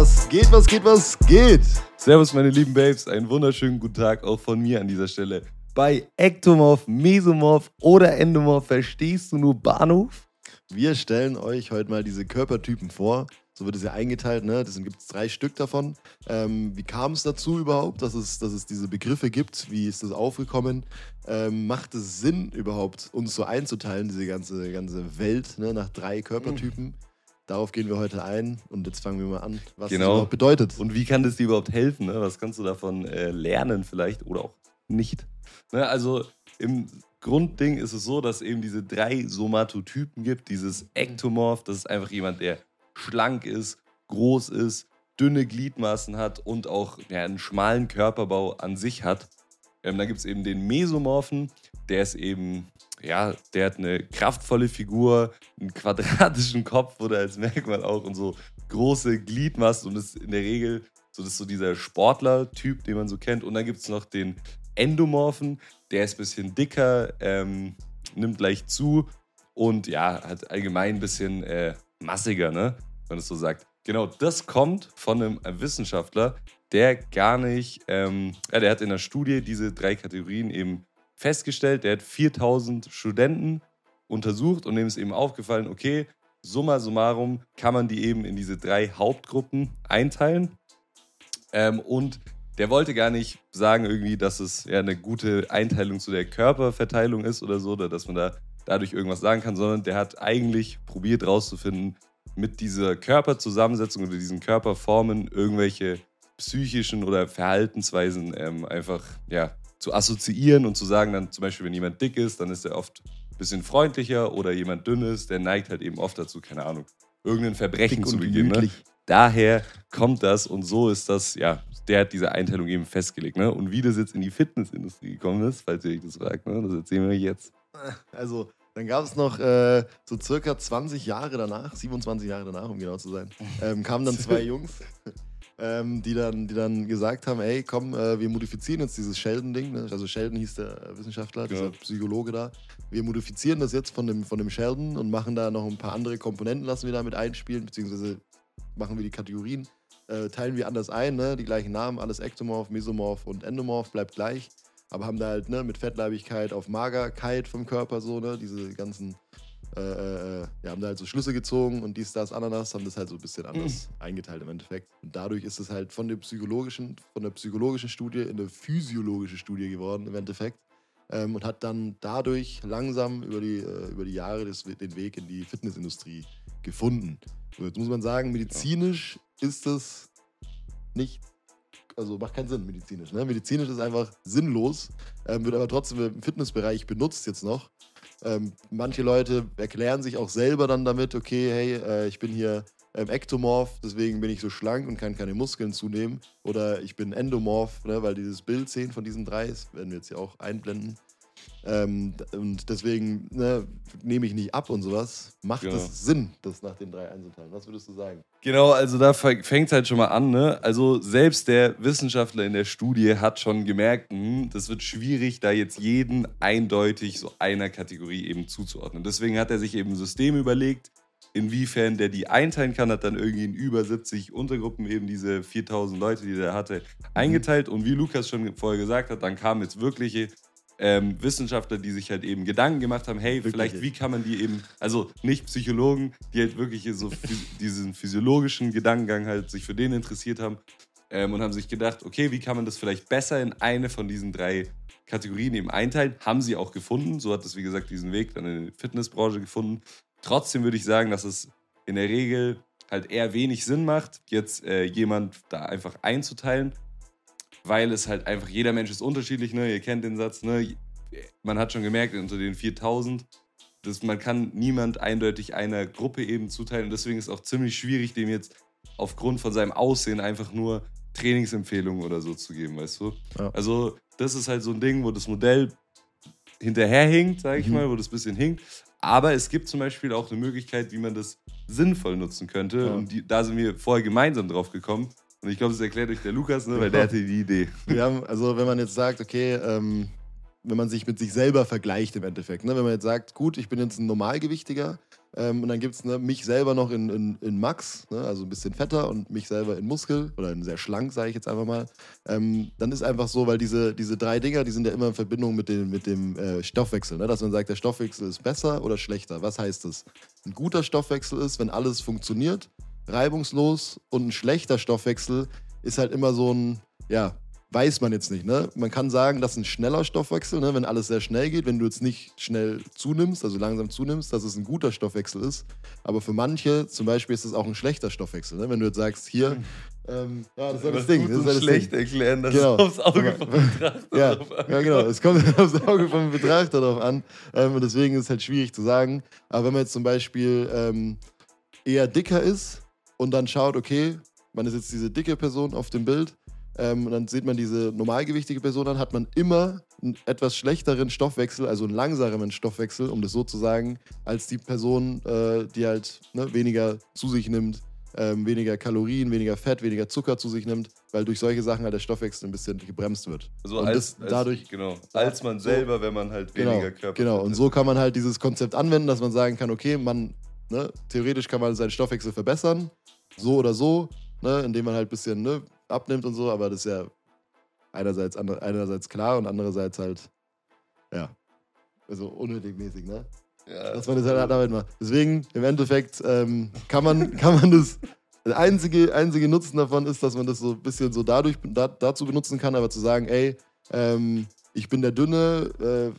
Was geht, was geht, was geht? Servus, meine lieben Babes. Einen wunderschönen guten Tag auch von mir an dieser Stelle. Bei Ektomorph, Mesomorph oder Endomorph verstehst du nur Bahnhof? Wir stellen euch heute mal diese Körpertypen vor. So wird es ja eingeteilt, ne? Das gibt es drei Stück davon. Ähm, wie kam es dazu überhaupt, dass es, dass es diese Begriffe gibt? Wie ist das aufgekommen? Ähm, macht es Sinn überhaupt, uns so einzuteilen, diese ganze, ganze Welt, ne? nach drei Körpertypen? Mhm. Darauf gehen wir heute ein und jetzt fangen wir mal an, was genau. das überhaupt bedeutet. Und wie kann das dir überhaupt helfen? Ne? Was kannst du davon äh, lernen vielleicht oder auch nicht? Ne? Also im Grundding ist es so, dass es eben diese drei Somatotypen gibt. Dieses Ektomorph, das ist einfach jemand, der schlank ist, groß ist, dünne Gliedmaßen hat und auch ja, einen schmalen Körperbau an sich hat. Ähm, dann gibt es eben den Mesomorphen, der ist eben ja, der hat eine kraftvolle Figur, einen quadratischen Kopf oder als Merkmal auch und so große Gliedmaßen und ist in der Regel so, das so dieser Sportler-Typ, den man so kennt. Und dann gibt es noch den Endomorphen, der ist ein bisschen dicker, ähm, nimmt leicht zu und ja, hat allgemein ein bisschen äh, massiger, ne? wenn man es so sagt. Genau, das kommt von einem Wissenschaftler, der gar nicht, ähm, ja, der hat in der Studie diese drei Kategorien eben festgestellt, der hat 4000 Studenten untersucht und dem ist eben aufgefallen, okay, summa summarum kann man die eben in diese drei Hauptgruppen einteilen. Ähm, und der wollte gar nicht sagen irgendwie, dass es ja eine gute Einteilung zu der Körperverteilung ist oder so, oder dass man da dadurch irgendwas sagen kann, sondern der hat eigentlich probiert herauszufinden, mit dieser Körperzusammensetzung oder diesen Körperformen irgendwelche psychischen oder Verhaltensweisen ähm, einfach ja, zu assoziieren und zu sagen, dann zum Beispiel, wenn jemand dick ist, dann ist er oft ein bisschen freundlicher oder jemand dünn ist, der neigt halt eben oft dazu, keine Ahnung, irgendein Verbrechen zu begehen. Ne? Daher kommt das und so ist das, ja, der hat diese Einteilung eben festgelegt. Ne? Und wie das jetzt in die Fitnessindustrie gekommen ist, falls ihr euch das fragt, ne? das erzählen wir euch jetzt. Also, dann gab es noch äh, so circa 20 Jahre danach, 27 Jahre danach, um genau zu sein, ähm, kamen dann zwei Jungs ähm, die, dann, die dann gesagt haben, ey, komm, äh, wir modifizieren jetzt dieses Sheldon-Ding. Ne? Also Sheldon hieß der Wissenschaftler, ja. dieser Psychologe da. Wir modifizieren das jetzt von dem, von dem Sheldon und machen da noch ein paar andere Komponenten, lassen wir damit einspielen, beziehungsweise machen wir die Kategorien, äh, teilen wir anders ein, ne? die gleichen Namen, alles Ektomorph, Mesomorph und Endomorph bleibt gleich. Aber haben da halt ne, mit Fettleibigkeit auf Magerkeit vom Körper so, ne, diese ganzen äh, äh, wir haben da halt so Schlüsse gezogen und dies, das, Ananas, haben das halt so ein bisschen anders mhm. eingeteilt im Endeffekt. Und dadurch ist es halt von der psychologischen, von der psychologischen Studie in eine physiologische Studie geworden im Endeffekt. Ähm, und hat dann dadurch langsam über die, äh, über die Jahre des, den Weg in die Fitnessindustrie gefunden. Und jetzt muss man sagen, medizinisch ist das nicht also macht keinen Sinn medizinisch. Ne? Medizinisch ist einfach sinnlos, ähm, wird aber trotzdem im Fitnessbereich benutzt jetzt noch. Ähm, manche Leute erklären sich auch selber dann damit, okay, hey, äh, ich bin hier ähm, Ektomorph, deswegen bin ich so schlank und kann keine Muskeln zunehmen. Oder ich bin Endomorph, ne, weil dieses Bild sehen von diesen drei, das werden wir jetzt hier auch einblenden. Ähm, und deswegen ne, nehme ich nicht ab und sowas. Macht genau. es Sinn, das nach den drei einzuteilen? Was würdest du sagen? Genau, also da fängt es halt schon mal an. Ne? Also selbst der Wissenschaftler in der Studie hat schon gemerkt, hm, das wird schwierig, da jetzt jeden eindeutig so einer Kategorie eben zuzuordnen. Deswegen hat er sich eben ein System überlegt, inwiefern der die einteilen kann, hat dann irgendwie in über 70 Untergruppen eben diese 4000 Leute, die er hatte, eingeteilt. Und wie Lukas schon vorher gesagt hat, dann kamen jetzt wirkliche ähm, Wissenschaftler, die sich halt eben Gedanken gemacht haben, hey, wirklich? vielleicht wie kann man die eben, also nicht Psychologen, die halt wirklich so diesen physiologischen Gedankengang halt sich für den interessiert haben ähm, und haben sich gedacht, okay, wie kann man das vielleicht besser in eine von diesen drei Kategorien eben einteilen? Haben sie auch gefunden. So hat es, wie gesagt, diesen Weg dann in die Fitnessbranche gefunden. Trotzdem würde ich sagen, dass es in der Regel halt eher wenig Sinn macht, jetzt äh, jemand da einfach einzuteilen, weil es halt einfach, jeder Mensch ist unterschiedlich, ne? Ihr kennt den Satz, ne? Man hat schon gemerkt, unter den 4000, dass man kann niemand eindeutig einer Gruppe eben zuteilen. Und deswegen ist es auch ziemlich schwierig, dem jetzt aufgrund von seinem Aussehen einfach nur Trainingsempfehlungen oder so zu geben, weißt du? Ja. Also, das ist halt so ein Ding, wo das Modell hinterherhinkt, sage ich mhm. mal, wo das ein bisschen hinkt. Aber es gibt zum Beispiel auch eine Möglichkeit, wie man das sinnvoll nutzen könnte. Ja. Und die, da sind wir vorher gemeinsam drauf gekommen. Und ich glaube, das erklärt euch der Lukas, ne, weil der hatte die Idee. Wir haben, also wenn man jetzt sagt, okay, ähm, wenn man sich mit sich selber vergleicht im Endeffekt. Ne? Wenn man jetzt sagt, gut, ich bin jetzt ein Normalgewichtiger ähm, und dann gibt es ne, mich selber noch in, in, in Max, ne? also ein bisschen fetter und mich selber in Muskel oder in sehr schlank, sage ich jetzt einfach mal. Ähm, dann ist einfach so, weil diese, diese drei Dinger, die sind ja immer in Verbindung mit dem, mit dem äh, Stoffwechsel. Ne? Dass man sagt, der Stoffwechsel ist besser oder schlechter. Was heißt das? Ein guter Stoffwechsel ist, wenn alles funktioniert, reibungslos und ein schlechter Stoffwechsel ist halt immer so ein, ja, weiß man jetzt nicht. Ne? Man kann sagen, das ist ein schneller Stoffwechsel, ne? wenn alles sehr schnell geht, wenn du jetzt nicht schnell zunimmst, also langsam zunimmst, dass es ein guter Stoffwechsel ist. Aber für manche zum Beispiel ist es auch ein schlechter Stoffwechsel. Ne? Wenn du jetzt sagst, hier, ähm, ja, das ist das Ding. Das ist das schlecht Ding. erklären, das Genau. aufs Auge vom Betrachter Ja, drauf an. ja, genau. Es kommt aufs Auge vom Betrachter drauf an. Ähm, und deswegen ist es halt schwierig zu sagen. Aber wenn man jetzt zum Beispiel ähm, eher dicker ist und dann schaut, okay, man ist jetzt diese dicke Person auf dem Bild ähm, und dann sieht man diese normalgewichtige Person, dann hat man immer einen etwas schlechteren Stoffwechsel, also einen langsameren Stoffwechsel, um das so zu sagen, als die Person, äh, die halt ne, weniger zu sich nimmt, ähm, weniger Kalorien, weniger Fett, weniger Zucker zu sich nimmt, weil durch solche Sachen halt der Stoffwechsel ein bisschen gebremst wird. Also und als, das als, dadurch genau, als man selber, wenn man halt Genau, weniger Körper genau. Und so kann man halt dieses Konzept anwenden, dass man sagen kann, okay, man, ne, theoretisch kann man seinen Stoffwechsel verbessern, so oder so, ne, indem man halt ein bisschen ne, abnimmt und so, aber das ist ja einerseits, ander, einerseits klar und andererseits halt, ja, also unnötig mäßig, ne? ja, Dass man das halt damit macht. Deswegen, im Endeffekt, ähm, kann, man, kann man das. Der einzige, einzige Nutzen davon ist, dass man das so ein bisschen so dadurch, da, dazu benutzen kann, aber zu sagen, ey, ähm, ich bin der Dünne äh,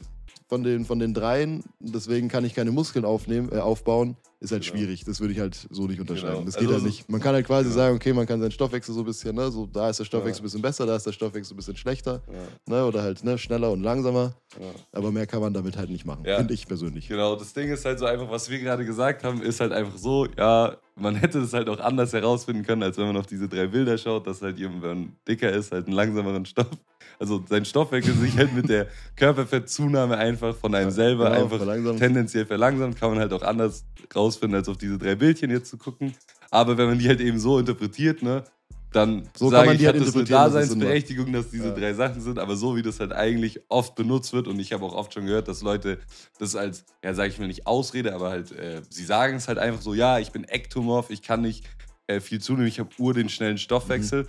von, den, von den dreien, deswegen kann ich keine Muskeln aufnehmen, äh, aufbauen, ist halt Genau. schwierig. Das würde ich halt so nicht unterschreiben. Genau. Das Also geht halt so- nicht. Man kann halt quasi Genau. sagen, okay, man kann seinen Stoffwechsel so ein bisschen, ne, so da ist der Stoffwechsel Ja. ein bisschen besser, da ist der Stoffwechsel ein bisschen schlechter, ja, ne, oder halt ne, schneller und langsamer. ja. Aber mehr kann man damit halt nicht machen, finde ich persönlich. Genau, das Ding ist halt so einfach, was wir gerade gesagt haben, ist halt einfach so, ja, man hätte es halt auch anders herausfinden können, als wenn man auf diese drei Bilder schaut, dass halt jemand, wenn man dicker ist, halt einen langsameren Stoff, also sein Stoffwechsel sich halt mit der Körperfettzunahme einfach von einem selber Genau, einfach verlangsamt. tendenziell verlangsamt, kann man halt auch anders rausfinden, als auf diese drei Bildchen jetzt zu gucken. Aber wenn man die halt eben so interpretiert, ne, dann So kann sage man ich, die halt hat das eine. Daseinsberechtigung, dass diese Ja. drei Sachen sind, aber so wie das halt eigentlich oft benutzt wird und ich habe auch oft schon gehört, dass Leute das als, ja, sage ich mal nicht Ausrede, aber halt, äh, sie sagen es halt einfach so, ja, ich bin ektomorph, ich kann nicht äh, viel zunehmen, ich habe ur den schnellen Stoffwechsel.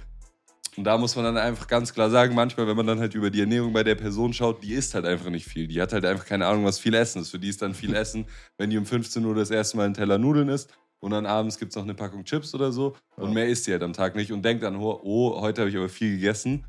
Und da muss man dann einfach ganz klar sagen, manchmal, wenn man dann halt über die Ernährung bei der Person schaut, die isst halt einfach nicht viel. Die hat halt einfach keine Ahnung, was viel Essen ist. Für die ist dann viel Essen, wenn die um 15 Uhr das erste Mal einen Teller Nudeln isst und dann abends gibt es noch eine Packung Chips oder so und Ja. mehr isst sie halt am Tag nicht und denkt dann, oh, oh heute habe ich aber viel gegessen.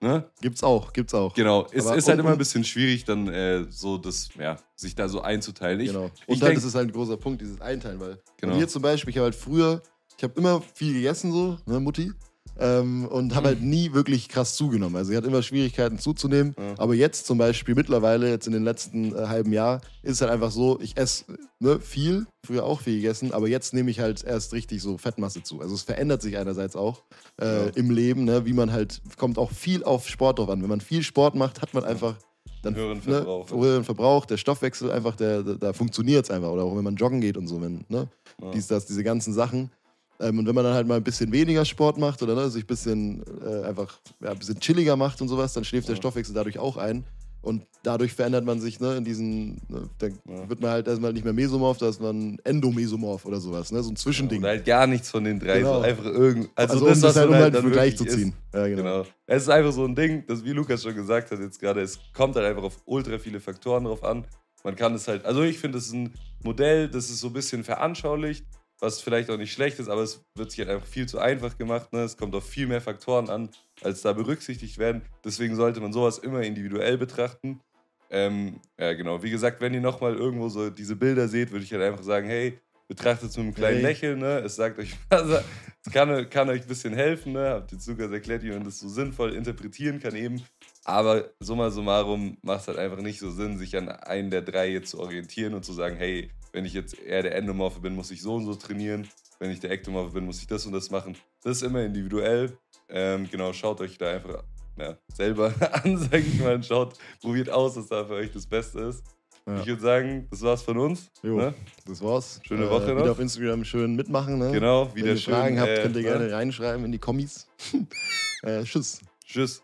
Ne? Gibt's auch, gibt's auch. Genau, es Aber ist halt immer ein bisschen schwierig, dann äh, so das, ja, sich da so einzuteilen. Ich, genau. ich Und dann denk- ist es halt ein großer Punkt, dieses Einteilen, weil Genau. mir zum Beispiel, ich habe halt früher, ich habe immer viel gegessen so, ne, Mutti, ähm, und habe halt nie wirklich krass zugenommen. Also ich hatte immer Schwierigkeiten zuzunehmen, Ja. aber jetzt zum Beispiel mittlerweile, jetzt in den letzten äh, halben Jahr, ist es halt einfach so, ich esse ne, viel, früher auch viel gegessen, aber jetzt nehme ich halt erst richtig so Fettmasse zu. Also es verändert sich einerseits auch äh, Ja. im Leben, ne, wie man halt, kommt auch viel auf Sport drauf an. Wenn man viel Sport macht, hat man einfach dann Höheren ne, Verbrauch. höheren Verbrauch, der Stoffwechsel einfach, der, der, da funktioniert es einfach. Oder auch wenn man joggen geht und so, wenn, ne, Ja. dies, das, diese ganzen Sachen. Ähm, und wenn man dann halt mal ein bisschen weniger Sport macht oder ne, sich ein bisschen äh, einfach ja, ein bisschen chilliger macht und sowas, dann schläft der Ja. Stoffwechsel dadurch auch ein. Und dadurch verändert man sich, ne, in diesen, ne, dann Ja. wird man halt erstmal nicht mehr Mesomorph, da ist man Endomesomorph oder sowas, ne, so ein Zwischending. Oder halt gar nichts von den drei. Genau. So einfach irgend. Also, also, das, um das halt, um halt dann einen Vergleich zu ziehen. isst. Ja, genau. Genau. Es ist einfach so ein Ding, das wie Lukas schon gesagt hat jetzt gerade, es kommt halt einfach auf ultra viele Faktoren drauf an. Man kann es halt, also ich finde, es ist ein Modell, das ist so ein bisschen veranschaulicht, was vielleicht auch nicht schlecht ist, aber es wird sich halt einfach viel zu einfach gemacht. Ne? Es kommt auf viel mehr Faktoren an, als da berücksichtigt werden. Deswegen sollte man sowas immer individuell betrachten. Ähm, ja, genau. Wie gesagt, wenn ihr nochmal irgendwo so diese Bilder seht, würde ich halt einfach sagen, hey, betrachtet es mit einem kleinen Hey. Lächeln, ne? Es sagt euch, was, es kann, kann euch ein bisschen helfen, ne? Habt jetzt Lukas erklärt, wie man das so sinnvoll interpretieren kann eben. Aber summa summarum macht es halt einfach nicht so Sinn, sich an einen der drei jetzt zu orientieren und zu sagen, hey, wenn ich jetzt eher der Endomorphe bin, muss ich so und so trainieren. Wenn ich der Ektomorphe bin, muss ich das und das machen. Das ist immer individuell. Ähm, genau, schaut euch da einfach ja, selber an, sag ich mal, und schaut, probiert aus, was da für euch das Beste ist. Ja. Ich würde sagen, das war's von uns. Jo, Ne? das war's. Schöne Woche Wieder noch. auf Instagram schön mitmachen. Ne? Genau, Wenn wieder ihr schön. Fragen habt, äh, könnt ihr ne? gerne reinschreiben in die Kommis. äh, tschüss. Tschüss.